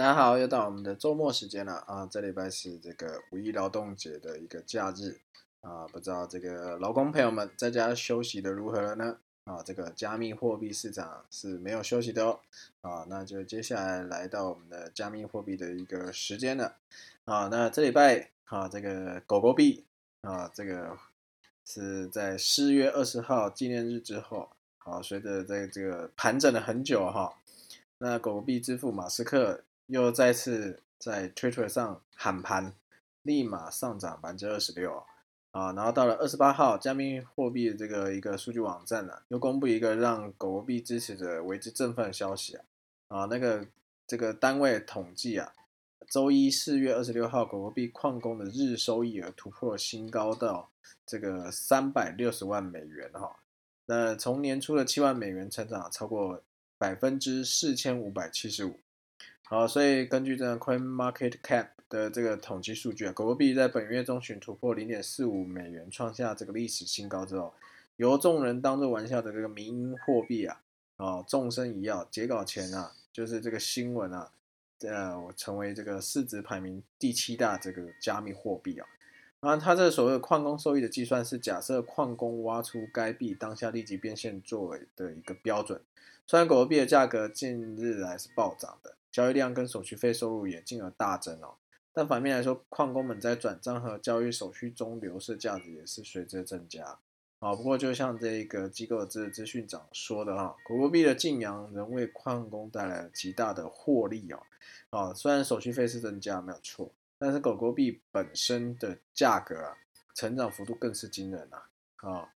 大家好，又到我们的周末时间了啊！这礼拜是这个五一劳动节的一个假日啊，不知道这个劳工朋友们在家休息的如何了呢？啊，这个加密货币市场是没有休息的哦啊，那就接下来来到我们的加密货币的一个时间了啊。那这礼拜啊，这个狗狗币啊，这个是在四月二十号纪念日之后，好，随着在这个盘整了很久哈，那狗狗币之父马斯克。又再次在 Twitter 上喊盘，立马上涨百分之二十六啊！然后到了二十八号，加密货币这个一个数据网站呢，又公布一个让狗狗币支持者为之振奋的消息啊！啊，那个这个单位统计啊，周一四月二十六号，狗狗币矿工的日收益额突破新高到这个三百六十万美元哈！那从年初的七万美元成长超过百分之四千五百七十五。好，所以根据这个 Coin Market Cap 的这个统计数据啊，狗狗币在本月中旬突破零点四五美元，创下这个历史新高之后，由众人当做玩笑的这个民营货币啊，啊，众生一要截稿前啊，就是这个新闻啊，呃，成为这个市值排名第七大这个加密货币啊，啊，它这所谓的矿工收益的计算是假设矿工挖出该币当下立即变现作为的一个标准，虽然狗狗币的价格近日来是暴涨的。交易量跟手续费收入也进而大增哦，但反面来说，矿工们在转账和交易手续中流失价值也是随之增加啊。不过，就像这个机构资资讯长说的哈，狗狗币的晋阳仍为矿工带来了极大的获利哦。啊，虽然手续费是增加没有错，但是狗狗币本身的价格啊，成长幅度更是惊人呐啊。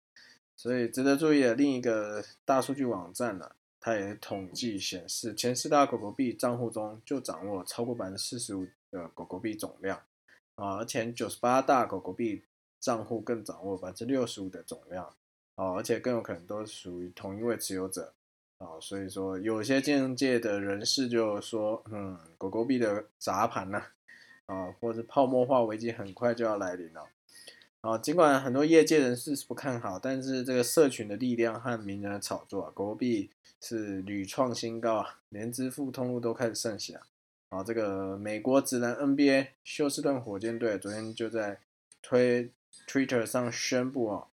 所以值得注意的另一个大数据网站呢。它也统计显示，前四大狗狗币账户中就掌握超过百分之四十五的狗狗币总量啊，而前九十八大狗狗币账户更掌握百分之六十五的总量啊，而且更有可能都属于同一位持有者啊，所以说有些金融界的人士就说，嗯，狗狗币的砸盘呢啊，或者泡沫化危机很快就要来临了。啊，尽管很多业界人士是不看好，但是这个社群的力量和名人的炒作啊，狗狗币是屡创新高啊，连支付通路都开始盛行啊。啊，这个美国职篮 NBA 休斯顿火箭队昨天就在推 Twitter 上宣布啊，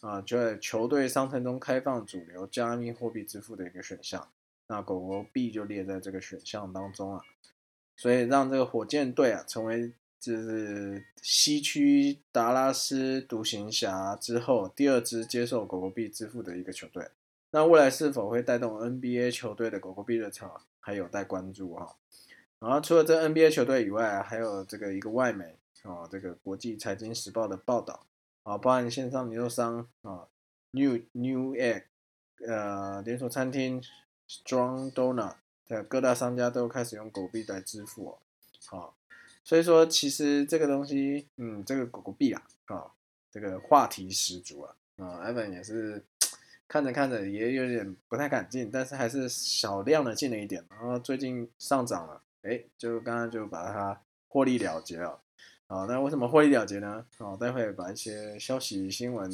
啊，就在球队商城中开放主流加密货币支付的一个选项，那狗狗币就列在这个选项当中啊，所以让这个火箭队啊成为。就是西区达拉斯独行侠之后第二支接受狗狗币支付的一个球队，那未来是否会带动 NBA 球队的狗狗币热潮，还有待关注哈。然后除了这 NBA 球队以外，还有这个一个外媒啊，这个国际财经时报的报道啊，包含线上零售商啊，New New Egg，呃，连锁餐厅 Strong Donut 的各大商家都开始用狗币来支付哦，好。所以说，其实这个东西，嗯，这个狗狗币啊，啊，这个话题十足啊，啊，Evan 也是看着看着也有点不太敢进，但是还是少量的进了一点，然后最近上涨了，哎，就刚刚就把它获利了结了，啊，那为什么获利了结呢？啊，待会把一些消息新闻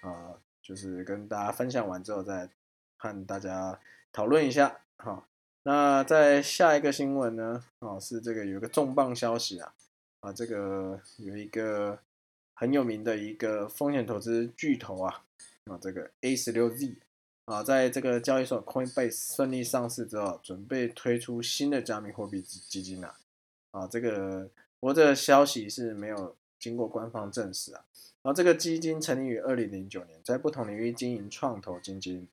啊，就是跟大家分享完之后，再和大家讨论一下，哈。那在下一个新闻呢？哦，是这个有一个重磅消息啊！啊，这个有一个很有名的一个风险投资巨头啊，啊，这个 A 十六 Z 啊，在这个交易所 Coinbase 顺利上市之后，准备推出新的加密货币基金啊！啊，这个不过这个消息是没有经过官方证实啊。然后这个基金成立于二零零九年，在不同领域经营创投基金。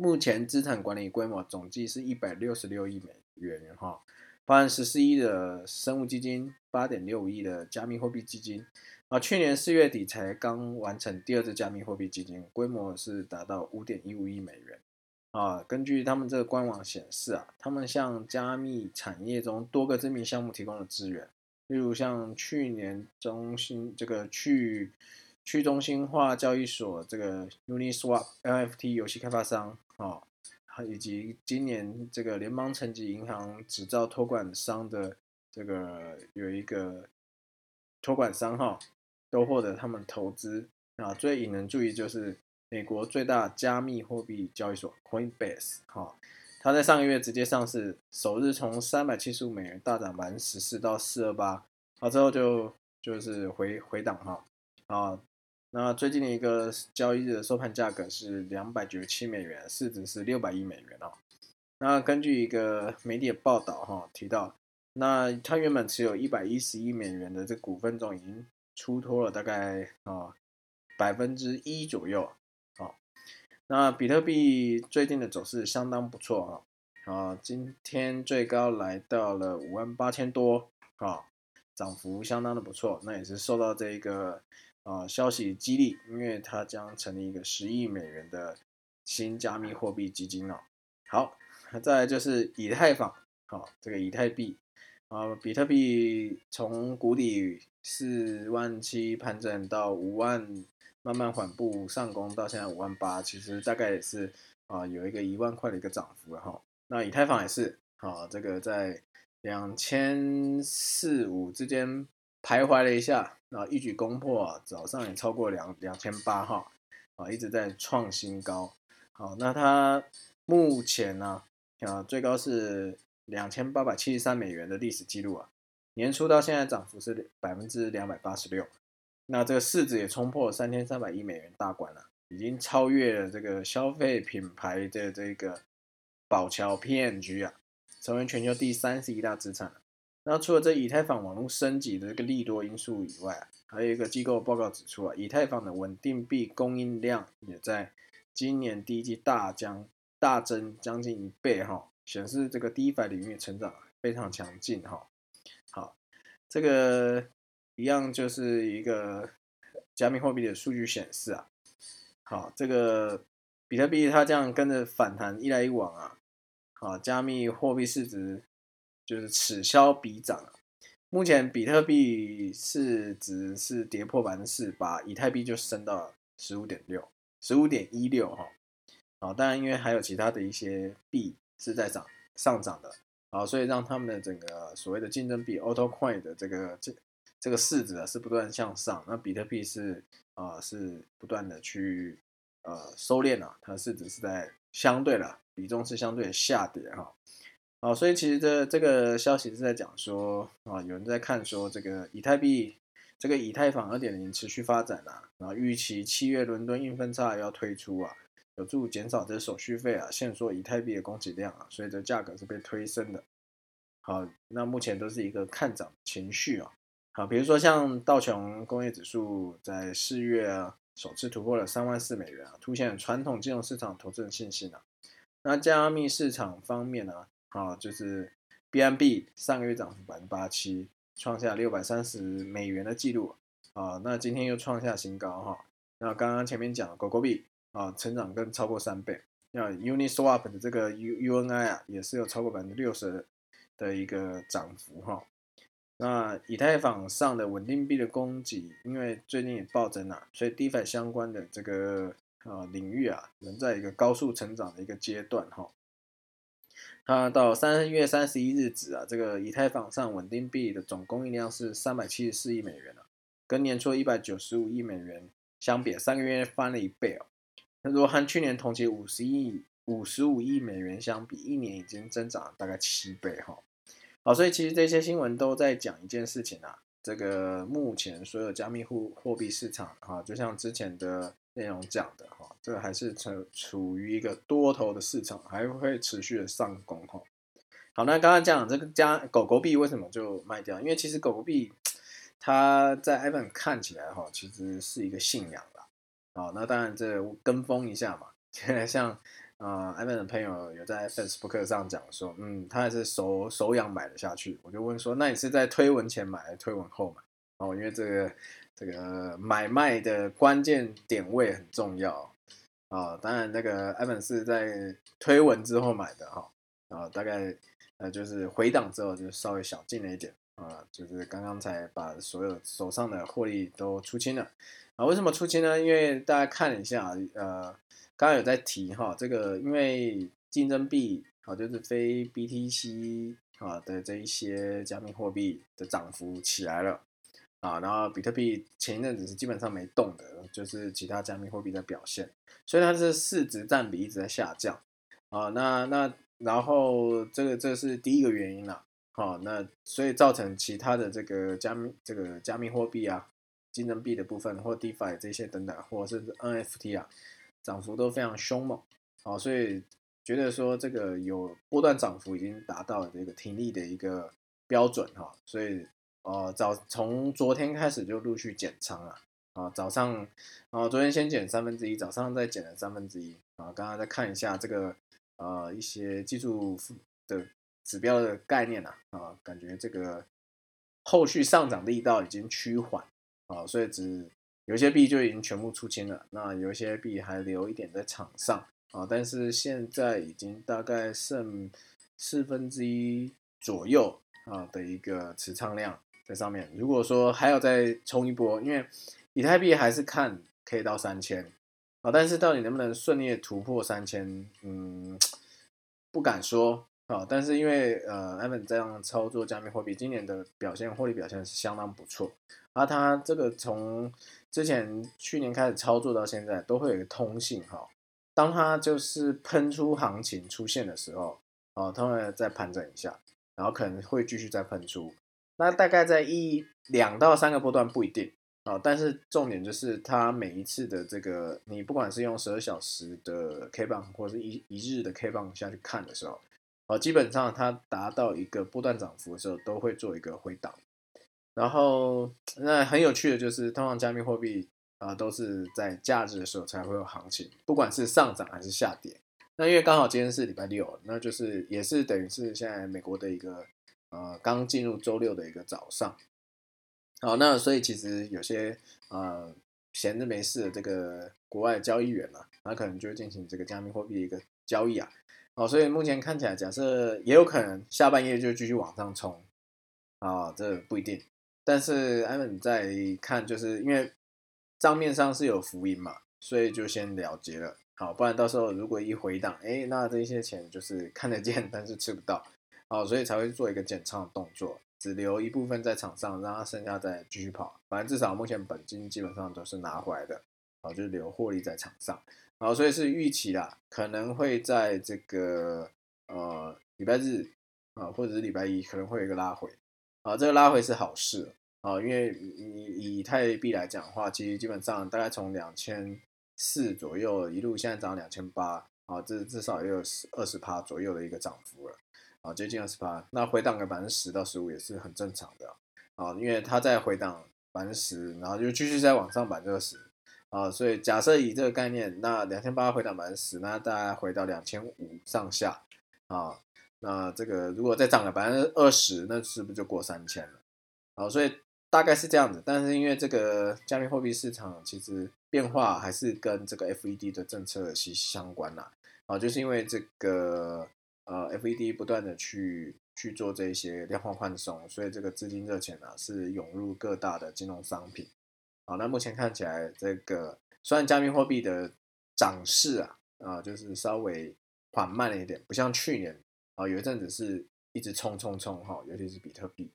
目前资产管理规模总计是一百六十六亿美元，哈，包含十四亿的生物基金，八点六亿的加密货币基金，啊，去年四月底才刚完成第二支加密货币基金，规模是达到五点一五亿美元，啊，根据他们这个官网显示啊，他们向加密产业中多个知名项目提供了资源，例如像去年中心这个去。去中心化交易所这个 Uniswap NFT 游戏开发商啊，以及今年这个联邦层级银行执照托管商的这个有一个托管商哈，都获得他们投资啊。最引人注意就是美国最大加密货币交易所 Coinbase 哈，它在上个月直接上市，首日从三百七十五美元大涨百分之十四到四二八，好之后就就是回回档哈啊。那最近的一个交易日的收盘价格是两百九十七美元，市值是六百亿美元哦。那根据一个媒体的报道哈，提到那他原本持有一百一十亿美元的这股份中，已经出脱了大概啊百分之一左右啊。那比特币最近的走势相当不错啊啊，今天最高来到了五万八千多啊，涨幅相当的不错。那也是受到这一个。啊，消息激励，因为它将成立一个十亿美元的新加密货币基金哦。好，再来就是以太坊，好，这个以太币啊，比特币从谷底四万七盘整到五万，慢慢缓步上攻，到现在五万八，其实大概也是啊，有一个一万块的一个涨幅了哈。那以太坊也是，啊，这个在两千四五之间。徘徊了一下，啊，一举攻破啊，早上也超过两两千八哈，啊，一直在创新高。好，那它目前呢，啊，最高是两千八百七十三美元的历史记录啊，年初到现在涨幅是百分之两百八十六。那这个市值也冲破三千三百亿美元大关了，已经超越了这个消费品牌的这个宝桥 PNG 啊，成为全球第三十一大资产。那除了这以太坊网络升级的这个利多因素以外，还有一个机构报告指出啊，以太坊的稳定币供应量也在今年第一季大将大增将近一倍哈，显示这个 DeFi 领域成长非常强劲哈。好，这个一样就是一个加密货币的数据显示啊，好，这个比特币它这样跟着反弹一来一往啊，好，加密货币市值。就是此消彼长，目前比特币市值是跌破百分之四把，以太币就升到十五点六，十五点一六哈，好，当然因为还有其他的一些币是在涨上涨的啊，所以让他们的整个所谓的竞争币 Auto Coin 的这个这这个市值啊是不断向上，那比特币是啊是不断的去呃收敛了，它的市值是在相对的比重是相对下跌哈。好，所以其实这这个消息是在讲说啊，有人在看说这个以太币，这个以太坊二点零持续发展啊，然后预期七月伦敦硬分叉要推出啊，有助减少这手续费啊，限缩以太币的供给量啊，所以这价格是被推升的。好，那目前都是一个看涨情绪啊。好，比如说像道琼工业指数在四月啊，首次突破了三万四美元啊，凸显传统金融市场投资人信心啊。那加密市场方面呢？啊，啊就是 BNB 上个月涨幅百分之八七，创下六百三十美元的记录啊。那今天又创下新高哈。那刚刚前面讲狗狗币啊，成长更超过三倍。那 Uniswap 的这个 U UNI 啊，也是有超过百分之六十的一个涨幅哈。那以太坊上的稳定币的供给，因为最近也暴增啊，所以 DeFi 相关的这个啊领域啊，仍在一个高速成长的一个阶段哈。它到三月三十一日止啊，这个以太坊上稳定币的总供应量是三百七十四亿美元了，跟年初一百九十五亿美元相比，三个月翻了一倍哦。那如果和去年同期五十亿、五十五亿美元相比，一年已经增长大概七倍哈。好，所以其实这些新闻都在讲一件事情啊，这个目前所有加密货货币市场哈，就像之前的。内容讲的哈，这个还是处处于一个多头的市场，还会持续的上攻哈。好，那刚刚讲这个加狗狗币为什么就卖掉？因为其实狗狗币它在 Evan 看起来哈，其实是一个信仰啦。好，那当然这跟风一下嘛。像啊，Evan 的朋友有在 Facebook 上讲说，嗯，他还是手手痒买了下去。我就问说，那你是在推文前买还是推文后买？哦，因为这个。这个买卖的关键点位很重要啊！当然，那个艾文是在推文之后买的哈啊，大概呃就是回档之后就稍微小进了一点啊，就是刚刚才把所有手上的获利都出清了啊。为什么出清呢？因为大家看一下呃，刚刚有在提哈，这个因为竞争币啊，就是非 BTC 啊的这一些加密货币的涨幅起来了。啊，然后比特币前一阵子是基本上没动的，就是其他加密货币的表现，所以它是市值占比一直在下降啊。那那然后这个这是第一个原因啦，好，那所以造成其他的这个加密这个加密货币啊、竞争币的部分或 DeFi 这些等等，或者是 NFT 啊，涨幅都非常凶猛，好，所以觉得说这个有波段涨幅已经达到了这个停利的一个标准哈，所以呃早从昨天开始就陆续减仓了。啊，早上，啊，昨天先减三分之一，早上再减了三分之一。啊，刚刚再看一下这个，呃，一些技术的指标的概念呐，啊，感觉这个后续上涨力道已经趋缓，啊，所以只有些币就已经全部出清了，那有一些币还留一点在场上，啊，但是现在已经大概剩四分之一左右啊的一个持仓量在上面。如果说还要再冲一波，因为以太币还是看可以到三千啊，但是到底能不能顺利突破三千，嗯，不敢说啊。但是因为呃，Evan 这样操作加密货币，今年的表现获利表现是相当不错。而他这个从之前去年开始操作到现在，都会有一个通信哈。当他就是喷出行情出现的时候，啊，他会再盘整一下，然后可能会继续再喷出。那大概在一两到三个波段不一定。啊，但是重点就是它每一次的这个，你不管是用十二小时的 K 棒，或者是一一日的 K 棒下去看的时候，啊，基本上它达到一个波段涨幅的时候，都会做一个回档。然后那很有趣的就是，通常加密货币啊都是在假日的时候才会有行情，不管是上涨还是下跌。那因为刚好今天是礼拜六，那就是也是等于是现在美国的一个呃刚进入周六的一个早上。好，那所以其实有些呃闲着没事的这个国外交易员啊，他可能就进行这个加密货币的一个交易啊。哦，所以目前看起来，假设也有可能下半夜就继续往上冲啊，这不一定。但是艾文在看，就是因为账面上是有浮盈嘛，所以就先了结了。好，不然到时候如果一回档，哎，那这些钱就是看得见，但是吃不到。好，所以才会做一个减仓的动作。只留一部分在场上，让它剩下再继续跑。反正至少目前本金基本上都是拿回来的，啊，就留获利在场上。好，所以是预期啦，可能会在这个呃礼拜日啊，或者是礼拜一可能会有一个拉回。啊，这个拉回是好事啊，因为你以太币来讲的话，其实基本上大概从两千四左右一路现在涨两千八，啊，这至少也有十二十趴左右的一个涨幅了。啊，接近二十八，那回档个百分之十到十五也是很正常的啊，因为它在回档百分之十，然后就继续再往上百分之二十啊，所以假设以这个概念，那两千八回档百分之十，那大概回到两千五上下啊，那这个如果再涨个百分之二十，那是不是就过三千了？啊，所以大概是这样子，但是因为这个加密货币市场其实变化还是跟这个 FED 的政策息息相关呐，啊，就是因为这个。呃，FED 不断的去去做这些量化宽松，所以这个资金热钱呢是涌入各大的金融商品。好，那目前看起来，这个虽然加密货币的涨势啊啊就是稍微缓慢了一点，不像去年啊有一阵子是一直冲冲冲哈，尤其是比特币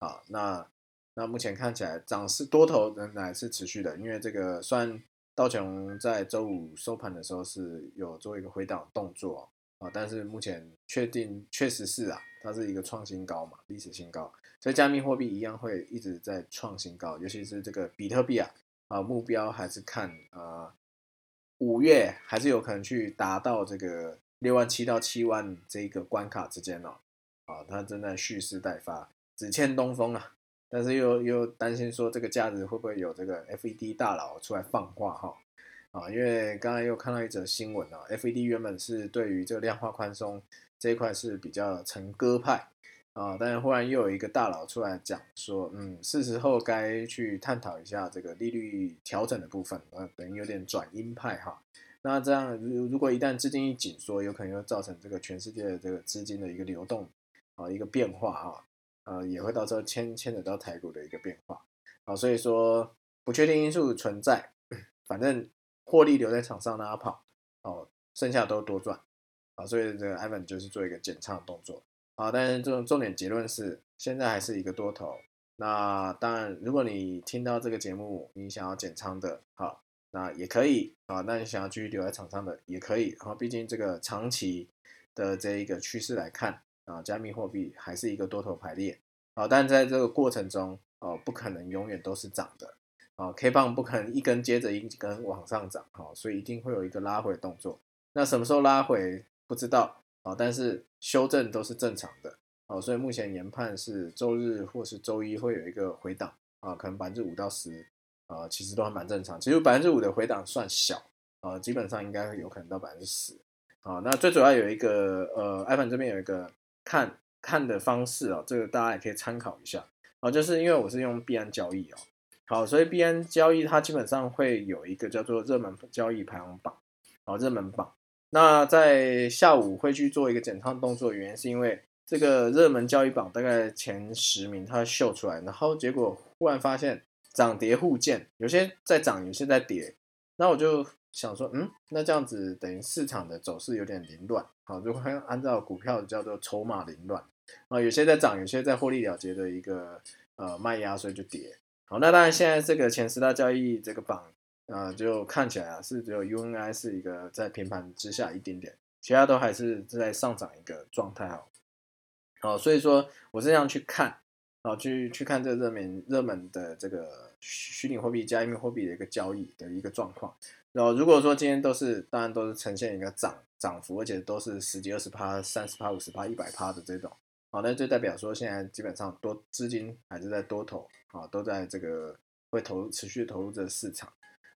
啊，那那目前看起来涨势多头仍然是持续的，因为这个虽然道琼在周五收盘的时候是有做一个回档动作。啊，但是目前确定确实是啊，它是一个创新高嘛，历史新高，所以加密货币一样会一直在创新高，尤其是这个比特币啊，啊目标还是看啊五月还是有可能去达到这个六万七到七万这个关卡之间哦，啊它正在蓄势待发，只欠东风啊，但是又又担心说这个价值会不会有这个 FED 大佬出来放话哈。啊，因为刚才又看到一则新闻啊，FED 原本是对于这个量化宽松这一块是比较成鸽派啊，但是忽然又有一个大佬出来讲说，嗯，是时候该去探讨一下这个利率调整的部分，呃，等于有点转鹰派哈。那这样如如果一旦资金一紧缩，有可能会造成这个全世界的这个资金的一个流动啊，一个变化啊，呃，也会到时候牵牵扯到台股的一个变化啊，所以说不确定因素存在，反正。获利留在场上让他跑，哦，剩下都多赚，啊，所以这个 Ivan 就是做一个减仓的动作，啊，但是这种重点结论是，现在还是一个多头。那当然，如果你听到这个节目，你想要减仓的，好，那也可以，啊，那你想要继续留在场上的也可以，然后毕竟这个长期的这一个趋势来看啊，加密货币还是一个多头排列啊，但在这个过程中哦，不可能永远都是涨的啊，K 棒不可能一根接着一根往上涨哈，所以一定会有一个拉回动作。那什么时候拉回不知道啊，但是修正都是正常的哦，所以目前研判是周日或是周一会有一个回档啊，可能百分之五到十啊，其实都还蛮正常。其实百分之五的回档算小啊，基本上应该有可能到百分之十。啊，那最主要有一个呃，iPhone 这边有一个看看的方式哦，这个大家也可以参考一下啊，就是因为我是用币安交易哦，好，所以币安交易它基本上会有一个叫做热门交易排行榜，好，热门榜。那在下午会去做一个减仓动作，原因是因为这个热门交易榜大概前十名它秀出来，然后结果忽然发现涨跌互见，有些在涨，有些在跌，那我就。想说，嗯，那这样子等于市场的走势有点凌乱，好，如果按照股票叫做筹码凌乱，啊，有些在涨，有些在获利了结的一个呃卖压，所以就跌。好，那当然现在这个前十大交易这个榜，呃，就看起来啊是只有 UNI 是一个在平盘之下一点点，其他都还是在上涨一个状态哦。好，所以说我这样去看，好，去去看这热门热门的这个虚拟货币加密货币的一个交易的一个状况。然后如果说今天都是，当然都是呈现一个涨涨幅，而且都是十几、二十趴、三十趴、五十趴、一百趴的这种，好，那就代表说现在基本上多资金还是在多头，啊，都在这个会投持续投入这个市场，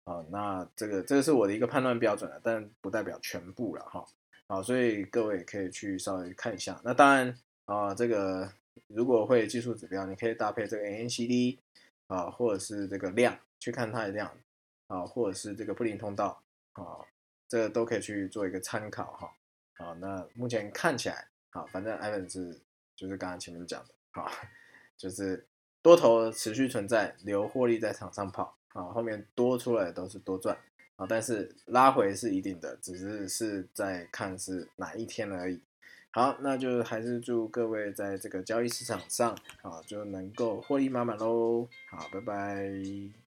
啊，那这个这个是我的一个判断标准了，但不代表全部了哈，好，所以各位可以去稍微看一下。那当然啊，这个如果会技术指标，你可以搭配这个 N C D 啊，或者是这个量去看它的量。啊，或者是这个布林通道啊，这个都可以去做一个参考哈。好，那目前看起来，好，反正 Ivan 是就是刚刚前面讲的，好，就是多头持续存在，留获利在场上跑，啊，后面多出来都是多赚，啊，但是拉回是一定的，只是是在看是哪一天而已。好，那就还是祝各位在这个交易市场上啊，就能够获利满满喽。好，拜拜。